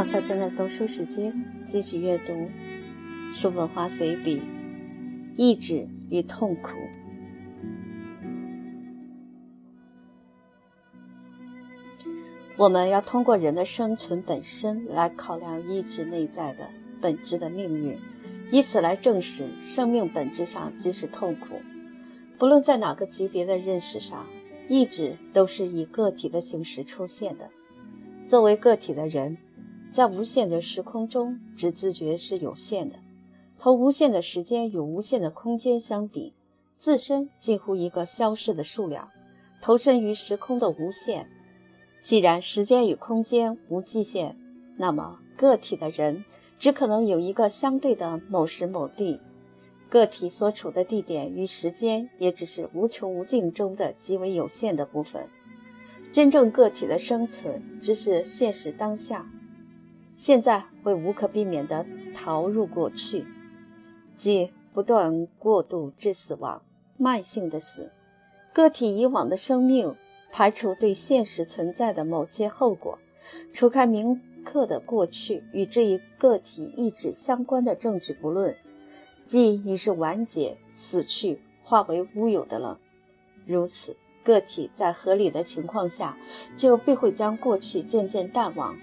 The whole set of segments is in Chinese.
毛小娟的读书时间，继续阅读《书文化随笔》，意志与痛苦。我们要通过人的生存本身来考量意志内在的本质的命运，以此来证实生命本质上即是痛苦。不论在哪个级别的认识上，意志都是以个体的形式出现的。作为个体的人。在无限的时空中，只自觉是有限的。同无限的时间与无限的空间相比，自身近乎一个消失的数量，投身于时空的无限。既然时间与空间无极限，那么个体的人只可能有一个相对的某时某地。个体所处的地点与时间，也只是无穷无尽中的极为有限的部分。真正个体的生存，只是现实当下。现在会无可避免地逃入过去，即不断过渡至死亡，慢性的死。个体以往的生命，排除对现实存在的某些后果，除开铭刻的过去与这一个体意志相关的证据不论，即已是完结、死去、化为乌有的了。如此，个体在合理的情况下，就必会将过去渐渐淡忘。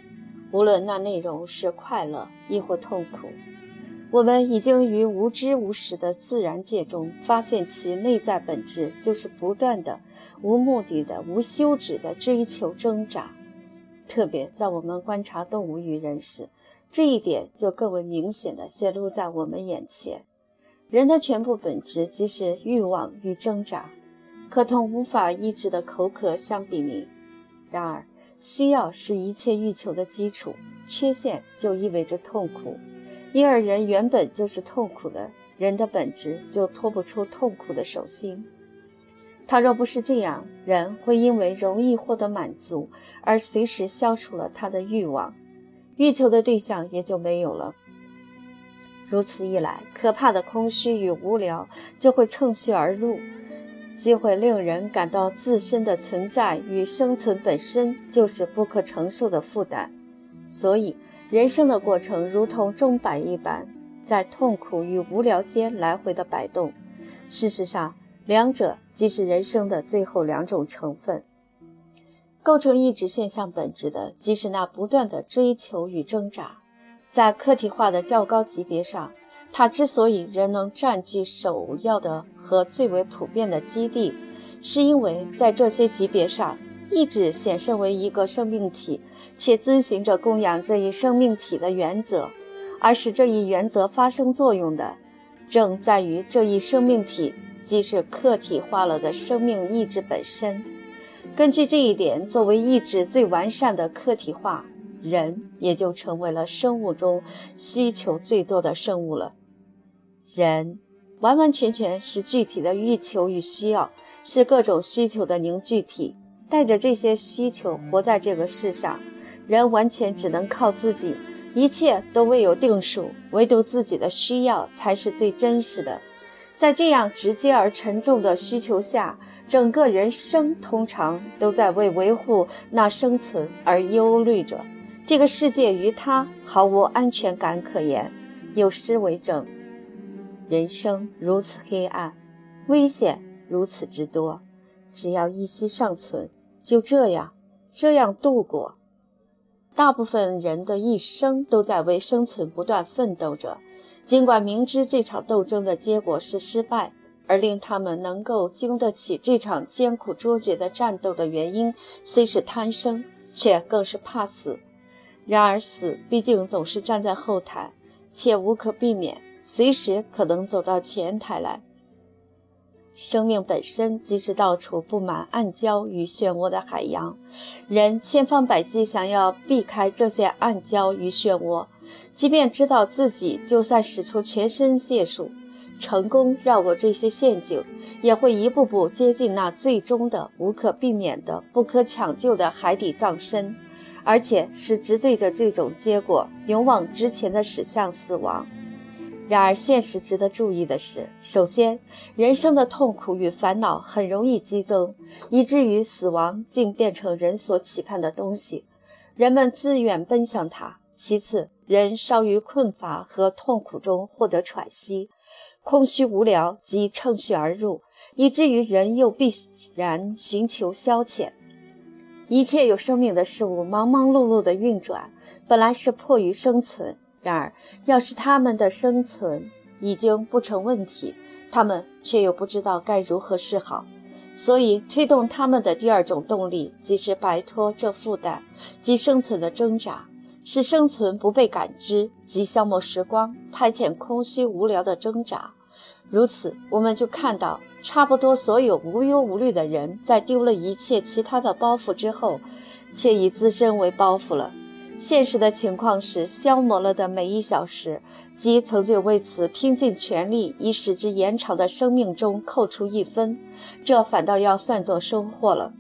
无论那内容是快乐亦或痛苦，我们已经于无知无识的自然界中发现其内在本质，就是不断的、无目的的、无休止的追求挣扎。特别在我们观察动物与人时，这一点就更为明显的显露在我们眼前。人的全部本质即是欲望与挣扎，可同无法抑制的口渴相比拟。然而，需要是一切欲求的基础，缺陷就意味着痛苦，因而人原本就是痛苦的，人的本质就脱不出痛苦的手心。他若不是这样，人会因为容易获得满足而随时消除了他的欲望，欲求的对象也就没有了。如此一来，可怕的空虚与无聊就会趁虚而入。机会令人感到自身的存在与生存本身就是不可承受的负担，所以人生的过程如同钟摆一般，在痛苦与无聊间来回的摆动。事实上，两者即是人生的最后两种成分。构成意志现象本质的，即是那不断的追求与挣扎。在客体化的较高级别上。它之所以仍能占据首要的和最为普遍的基地，是因为在这些级别上，意志显身为一个生命体，且遵循着供养这一生命体的原则。而使这一原则发生作用的，正在于这一生命体即是客体化了的生命意志本身。根据这一点，作为意志最完善的客体化，人也就成为了生物中需求最多的生物了。人完完全全是具体的欲求与需要，是各种需求的凝聚体。带着这些需求活在这个世上，人完全只能靠自己，一切都未有定数，唯独自己的需要才是最真实的。在这样直接而沉重的需求下，整个人生通常都在为维护那生存而忧虑着。这个世界于他毫无安全感可言。有诗为证。人生如此黑暗，危险如此之多，只要一息尚存，就这样这样度过。大部分人的一生都在为生存不断奋斗着，尽管明知这场斗争的结果是失败，而令他们能够经得起这场艰苦卓绝的战斗的原因，虽是贪生，却更是怕死。然而死毕竟总是站在后台，且无可避免。随时可能走到前台来。生命本身即是到处布满暗礁与漩涡的海洋，人千方百计想要避开这些暗礁与漩涡，即便知道自己就算使出全身解数，成功绕过这些陷阱，也会一步步接近那最终的、无可避免的、不可抢救的海底葬身，而且是直对着这种结果勇往直前的驶向死亡。然而，现实值得注意的是，首先，人生的痛苦与烦恼很容易激增，以至于死亡竟变成人所期盼的东西。人们自愿奔向它，其次，人稍于困乏和痛苦中获得喘息，空虚无聊即趁虚而入，以至于人又必然寻求消遣。一切有生命的事物忙忙碌碌的运转，本来是迫于生存。然而，要是他们的生存已经不成问题，他们却又不知道该如何是好。所以，推动他们的第二种动力，即是摆脱这负担，即生存的挣扎，使生存不被感知，即消磨时光、派遣空虚无聊的挣扎。如此，我们就看到，差不多所有无忧无虑的人，在丢了一切其他的包袱之后，却以自身为包袱了。现实的情况是，消磨了的每一小时，即曾经为此拼尽全力以使之延长的生命中扣除一分，这反倒要算作收获了。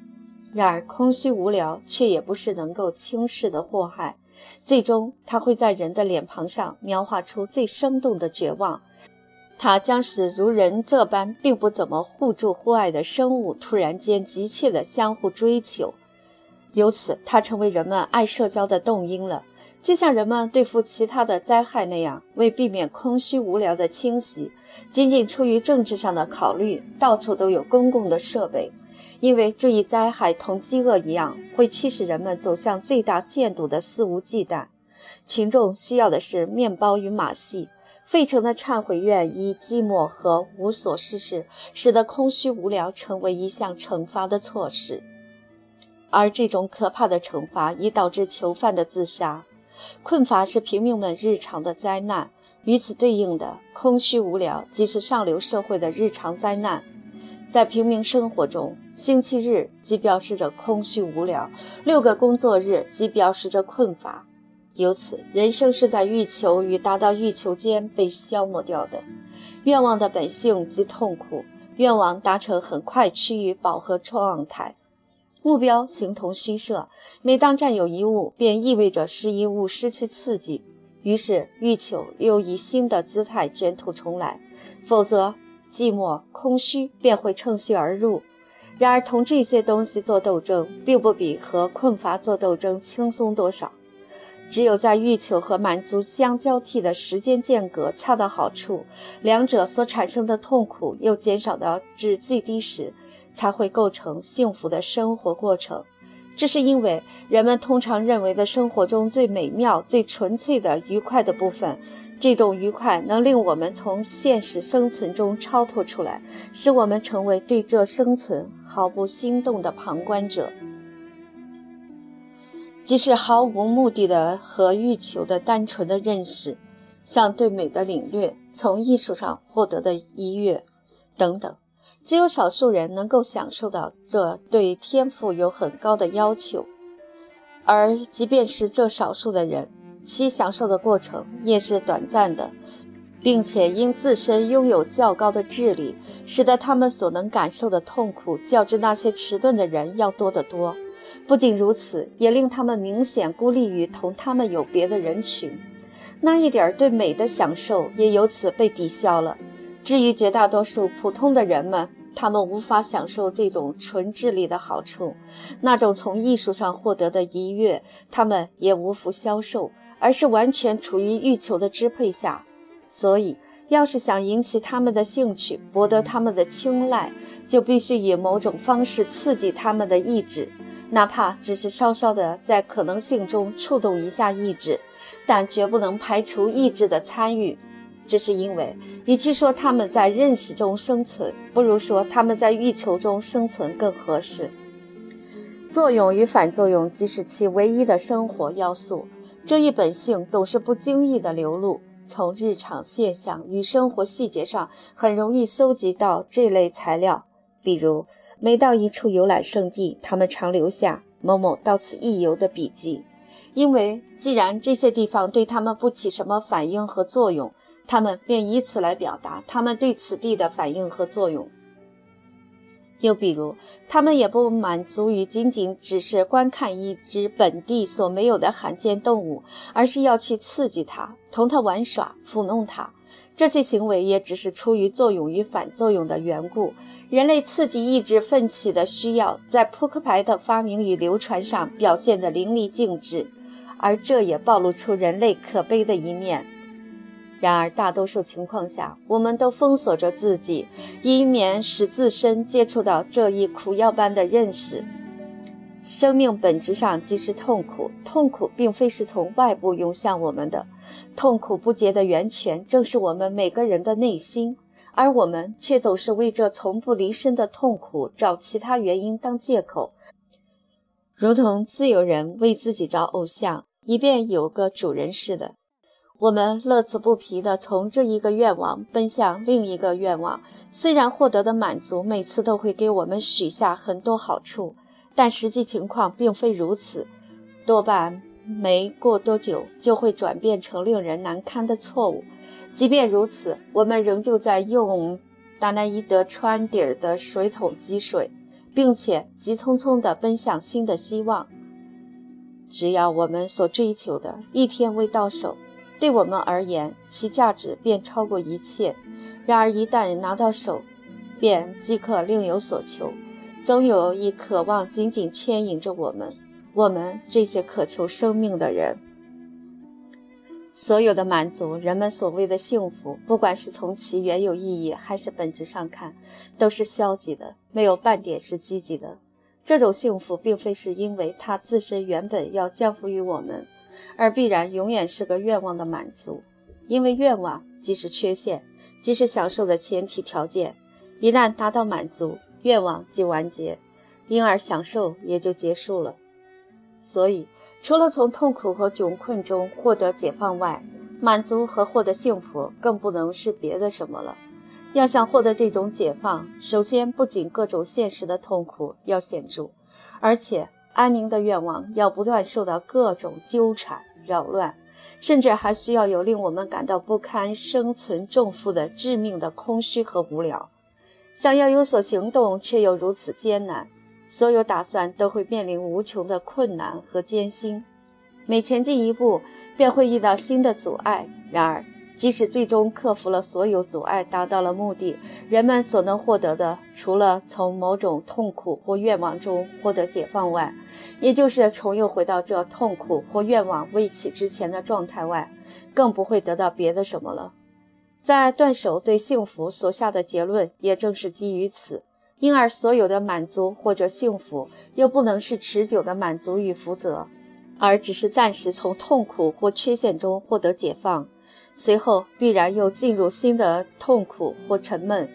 然而，空虚无聊却也不是能够轻视的祸害，最终它会在人的脸庞上描画出最生动的绝望。它将使如人这般并不怎么互助互爱的生物突然间急切地相互追求。由此，它成为人们爱社交的动因了，就像人们对付其他的灾害那样，为避免空虚无聊的侵袭，仅仅出于政治上的考虑，到处都有公共的设备。因为这一灾害同饥饿一样，会驱使人们走向最大限度的肆无忌惮。群众需要的是面包与马戏。费城的忏悔院以寂寞和无所事事，使得空虚无聊成为一项惩罚的措施。而这种可怕的惩罚已导致囚犯的自杀。困乏是平民们日常的灾难，与此对应的空虚无聊即是上流社会的日常灾难。在平民生活中，星期日即表示着空虚无聊，六个工作日即表示着困乏。由此，人生是在欲求与达到欲求间被消磨掉的。愿望的本性即痛苦，愿望达成很快趋于饱和状态。目标形同虚设，每当占有一物，便意味着使一物失去刺激，于是欲求又以新的姿态卷土重来，否则寂寞空虚便会趁虚而入。然而，同这些东西做斗争，并不比和困乏做斗争轻松多少。只有在欲求和满足相交替的时间间隔恰到好处，两者所产生的痛苦又减少到至最低时。才会构成幸福的生活过程。这是因为人们通常认为的生活中最美妙、最纯粹的愉快的部分，这种愉快能令我们从现实生存中超脱出来，使我们成为对这生存毫不心动的旁观者，即是毫无目的的和欲求的单纯的认识，像对美的领略，从艺术上获得的愉悦等等。只有少数人能够享受到这对天赋有很高的要求，而即便是这少数的人，其享受的过程也是短暂的，并且因自身拥有较高的智力，使得他们所能感受的痛苦较之那些迟钝的人要多得多。不仅如此，也令他们明显孤立于同他们有别的人群，那一点对美的享受也由此被抵消了。至于绝大多数普通的人们，他们无法享受这种纯智力的好处，那种从艺术上获得的愉悦，他们也无福消受，而是完全处于欲求的支配下。所以，要是想引起他们的兴趣，博得他们的青睐，就必须以某种方式刺激他们的意志，哪怕只是稍稍的在可能性中触动一下意志，但绝不能排除意志的参与。这是因为，与其说他们在认识中生存，不如说他们在欲求中生存更合适。作用与反作用即是其唯一的生活要素。这一本性总是不经意的流露，从日常现象与生活细节上很容易搜集到这类材料。比如，每到一处游览胜地，他们常留下某某到此一游的笔记，因为既然这些地方对他们不起什么反应和作用。他们便以此来表达他们对此地的反应和作用。又比如，他们也不满足于仅仅只是观看一只本地所没有的罕见动物，而是要去刺激它，同它玩耍，抚弄它。这些行为也只是出于作用与反作用的缘故。人类刺激意志奋起的需要，在扑克牌的发明与流传上表现得淋漓尽致。而这也暴露出人类可悲的一面。然而，大多数情况下，我们都封锁着自己，以免使自身接触到这一苦药般的认识。生命本质上即是痛苦，痛苦并非是从外部涌向我们的，痛苦不竭的源泉正是我们每个人的内心，而我们却总是为这从不离身的痛苦找其他原因当借口，如同自有人为自己找偶像，以便有个主人似的。我们乐此不疲地从这一个愿望奔向另一个愿望，虽然获得的满足每次都会给我们许下很多好处，但实际情况并非如此，多半没过多久就会转变成令人难堪的错误。即便如此，我们仍旧在用达奈伊德川底儿的水桶积水，并且急匆匆地奔向新的希望。只要我们所追求的一天未到手，对我们而言，其价值便超过一切。然而，一旦拿到手，便即刻另有所求。总有一渴望紧紧牵引着我们，我们这些渴求生命的人。所有的满足，人们所谓的幸福，不管是从其原有意义还是本质上看，都是消极的，没有半点是积极的。这种幸福，并非是因为它自身原本要降服于我们。而必然永远是个愿望的满足，因为愿望即是缺陷，即是享受的前提条件。一旦达到满足，愿望即完结，因而享受也就结束了。所以，除了从痛苦和窘困中获得解放外，满足和获得幸福更不能是别的什么了。要想获得这种解放，首先不仅各种现实的痛苦要显著，而且。安宁的愿望要不断受到各种纠缠扰乱，甚至还需要有令我们感到不堪生存重负的致命的空虚和无聊。想要有所行动，却又如此艰难，所有打算都会面临无穷的困难和艰辛。每前进一步，便会遇到新的阻碍。然而，即使最终克服了所有阻碍，达到了目的，人们所能获得的，除了从某种痛苦或愿望中获得解放外，也就是重又回到这痛苦或愿望未起之前的状态外，更不会得到别的什么了。在断手对幸福所下的结论，也正是基于此。因而，所有的满足或者幸福，又不能是持久的满足与福泽，而只是暂时从痛苦或缺陷中获得解放。随后必然又进入新的痛苦或沉闷，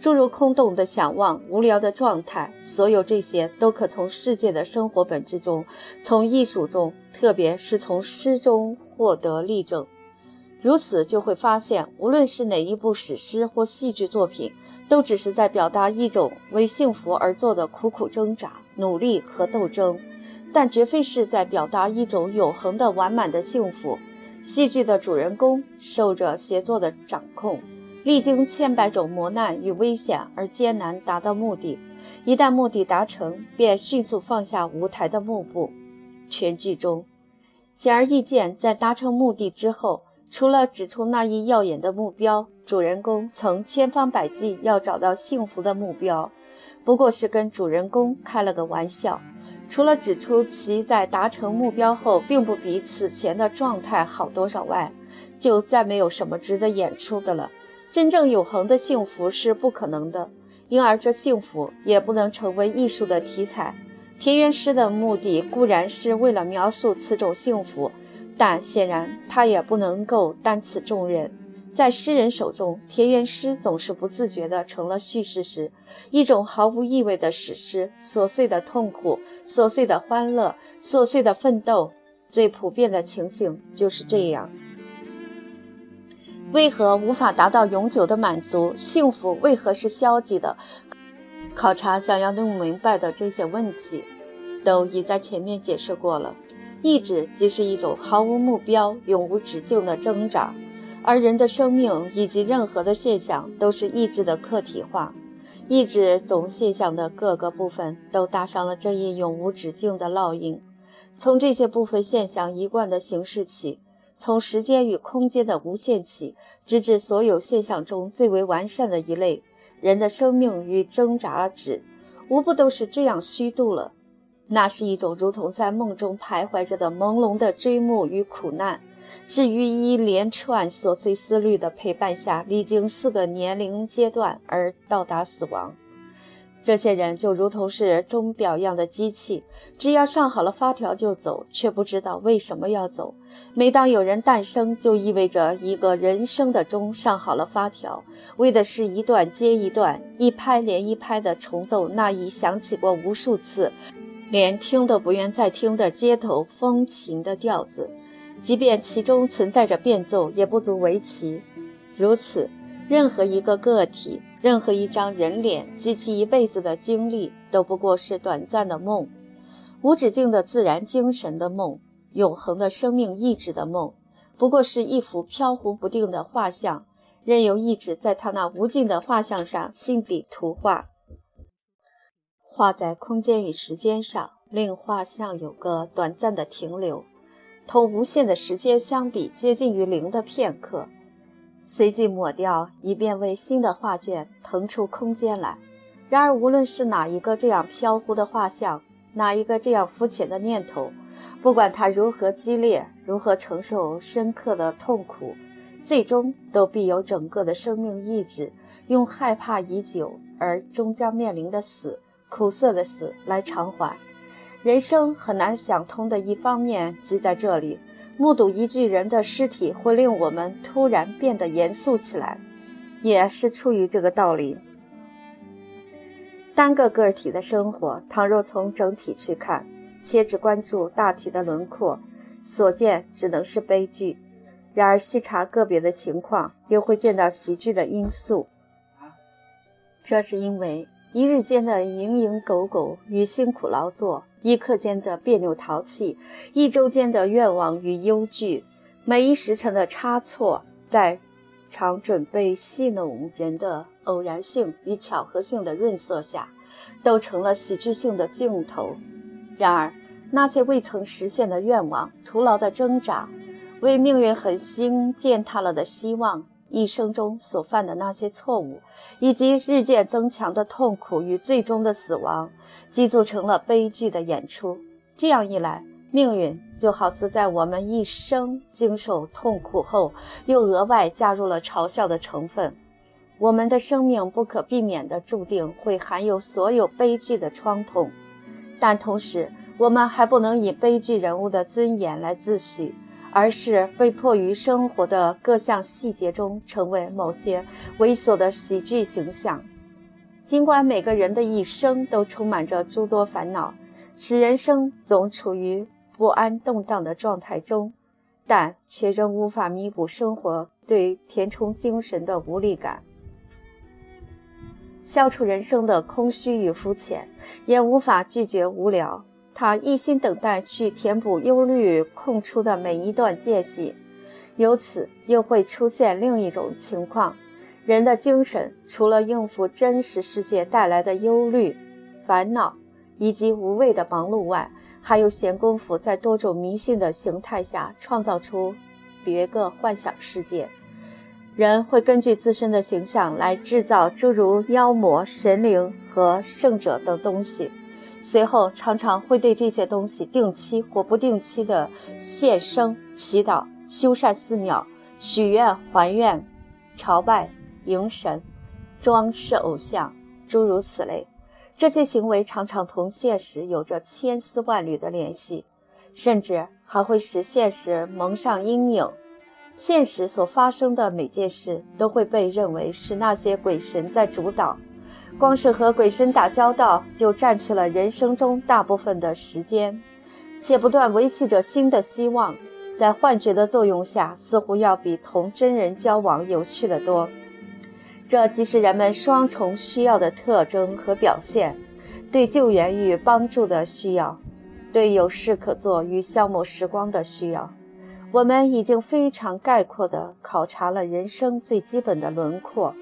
诸如空洞的想望、无聊的状态，所有这些都可从世界的生活本质中，从艺术中，特别是从诗中获得例证。如此就会发现，无论是哪一部史诗或戏剧作品，都只是在表达一种为幸福而做的苦苦挣扎、努力和斗争，但绝非是在表达一种永恒的完满的幸福。戏剧的主人公受着协作的掌控，历经千百种磨难与危险而艰难达到目的。一旦目的达成，便迅速放下舞台的幕布。全剧中，显而易见，在达成目的之后，除了指出那一耀眼的目标，主人公曾千方百计要找到幸福的目标，不过是跟主人公开了个玩笑。除了指出其在达成目标后并不比此前的状态好多少外，就再没有什么值得演出的了。真正永恒的幸福是不可能的，因而这幸福也不能成为艺术的题材。田园诗的目的固然是为了描述此种幸福，但显然它也不能够担此重任。在诗人手中，田园诗总是不自觉地成了叙事诗，一种毫无意味的史诗。琐碎的痛苦，琐碎的欢乐，琐碎的奋斗，最普遍的情形就是这样。为何无法达到永久的满足？幸福为何是消极的？考察想要弄明白的这些问题，都已在前面解释过了。意志即是一种毫无目标、永无止境的挣扎。而人的生命以及任何的现象都是意志的客体化，意志总现象的各个部分都搭上了这一永无止境的烙印。从这些部分现象一贯的形式起，从时间与空间的无限起，直至所有现象中最为完善的一类，人的生命与挣扎指，无不都是这样虚度了。那是一种如同在梦中徘徊着的朦胧的追慕与苦难，是于一连串琐碎思虑的陪伴下，历经四个年龄阶段而到达死亡。这些人就如同是钟表一样的机器，只要上好了发条就走，却不知道为什么要走。每当有人诞生，就意味着一个人生的钟上好了发条，为的是一段接一段、一拍连一拍的重奏那已响起过无数次、连听都不愿再听的街头风情的调子。即便其中存在着变奏，也不足为奇。如此，任何一个个体。任何一张人脸及其一辈子的经历，都不过是短暂的梦，无止境的自然精神的梦，永恒的生命意志的梦，不过是一幅飘忽不定的画像，任由意志在他那无尽的画像上信笔图画，画在空间与时间上，令画像有个短暂的停留，同无限的时间相比，接近于零的片刻。随即抹掉，以便为新的画卷腾出空间来。然而，无论是哪一个这样飘忽的画像，哪一个这样肤浅的念头，不管它如何激烈，如何承受深刻的痛苦，最终都必有整个的生命意志，用害怕已久而终将面临的死，苦涩的死来偿还。人生很难想通的一方面，即在这里。目睹一具人的尸体，会令我们突然变得严肃起来，也是出于这个道理。单个个体的生活，倘若从整体去看，且只关注大体的轮廓，所见只能是悲剧；然而细查个别的情况，又会见到喜剧的因素。这是因为一日间的蝇营狗苟与辛苦劳作。一刻间的别扭淘气，一周间的愿望与忧惧，每一时辰的差错，在常准备戏弄人的偶然性与巧合性的润色下，都成了喜剧性的镜头。然而，那些未曾实现的愿望、徒劳的挣扎、为命运狠心践踏了的希望。一生中所犯的那些错误，以及日渐增强的痛苦与最终的死亡，积组成了悲剧的演出。这样一来，命运就好似在我们一生经受痛苦后，又额外加入了嘲笑的成分。我们的生命不可避免地注定会含有所有悲剧的创痛，但同时，我们还不能以悲剧人物的尊严来自诩。而是被迫于生活的各项细节中，成为某些猥琐的喜剧形象。尽管每个人的一生都充满着诸多烦恼，使人生总处于不安动荡的状态中，但却仍无法弥补生活对填充精神的无力感，消除人生的空虚与肤浅，也无法拒绝无聊。他一心等待去填补忧虑空出的每一段间隙，由此又会出现另一种情况：人的精神除了应付真实世界带来的忧虑、烦恼以及无谓的忙碌外，还有闲工夫在多种迷信的形态下创造出别个幻想世界。人会根据自身的形象来制造诸如妖魔、神灵和圣者等东西。随后常常会对这些东西定期或不定期的献声、祈祷、修缮寺庙、许愿、还愿、朝拜、迎神、装饰偶像，诸如此类。这些行为常常同现实有着千丝万缕的联系，甚至还会使现实蒙上阴影。现实所发生的每件事都会被认为是那些鬼神在主导。光是和鬼神打交道，就占去了人生中大部分的时间，且不断维系着新的希望。在幻觉的作用下，似乎要比同真人交往有趣的多。这既是人们双重需要的特征和表现：对救援与帮助的需要，对有事可做与消磨时光的需要。我们已经非常概括地考察了人生最基本的轮廓。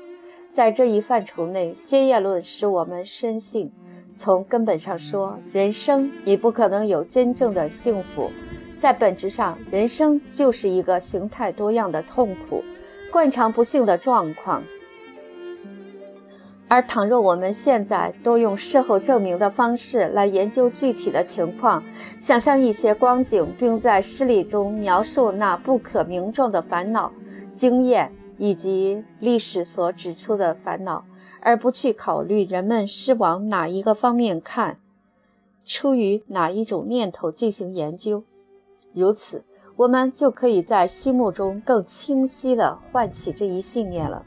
在这一范畴内，先验论使我们深信，从根本上说，人生已不可能有真正的幸福。在本质上，人生就是一个形态多样的痛苦、惯常不幸的状况。而倘若我们现在多用事后证明的方式来研究具体的情况，想象一些光景，并在诗里中描述那不可名状的烦恼、经验以及历史所指出的烦恼，而不去考虑人们是往哪一个方面看，出于哪一种念头进行研究，如此，我们就可以在心目中更清晰地唤起这一信念了。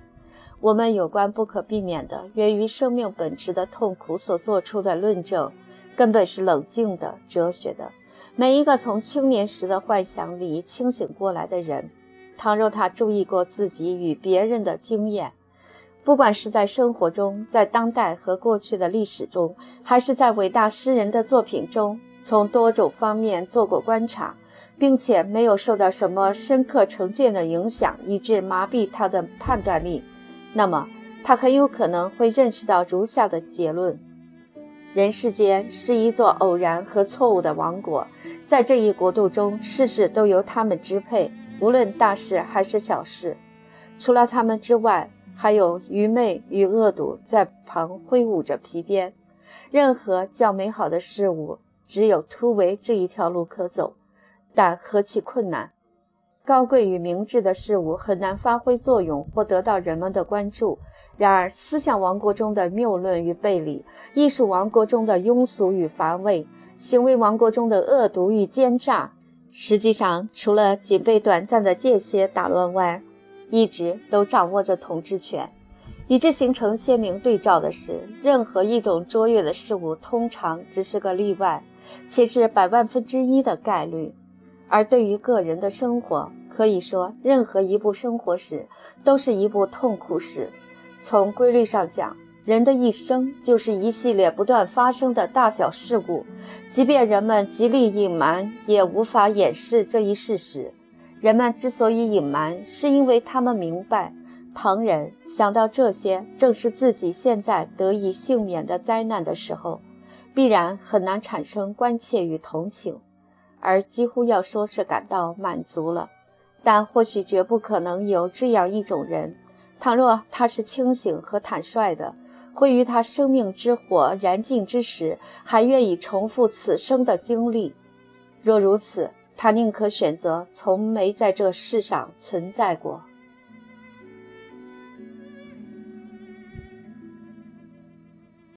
我们有关不可避免的源于生命本质的痛苦所做出的论证，根本是冷静的、哲学的。每一个从青年时的幻想里清醒过来的人，倘若他注意过自己与别人的经验，不管是在生活中、在当代和过去的历史中，还是在伟大诗人的作品中，从多种方面做过观察，并且没有受到什么深刻成见的影响，以致麻痹他的判断力。那么，他很有可能会认识到如下的结论：人世间是一座偶然和错误的王国，在这一国度中，事事都由他们支配，无论大事还是小事。除了他们之外，还有愚昧与恶毒在旁挥舞着皮鞭。任何较美好的事物，只有突围这一条路可走，但何其困难！高贵与明智的事物很难发挥作用或得到人们的关注。然而，思想王国中的谬论与背离，艺术王国中的庸俗与乏味，行为王国中的恶毒与奸诈，实际上，除了仅被短暂的间歇打乱外，一直都掌握着统治权。与之形成鲜明对照的是，任何一种卓越的事物通常只是个例外，且是百万分之一的概率。而对于个人的生活，可以说，任何一部生活史都是一部痛苦史。从规律上讲，人的一生就是一系列不断发生的大小事故。即便人们极力隐瞒，也无法掩饰这一事实。人们之所以隐瞒，是因为他们明白，旁人想到这些正是自己现在得以幸免的灾难的时候，必然很难产生关切与同情，而几乎要说是感到满足了。但或许绝不可能有这样一种人，倘若他是清醒和坦率的，会于他生命之火燃尽之时，还愿意重复此生的经历。若如此，他宁可选择从没在这世上存在过。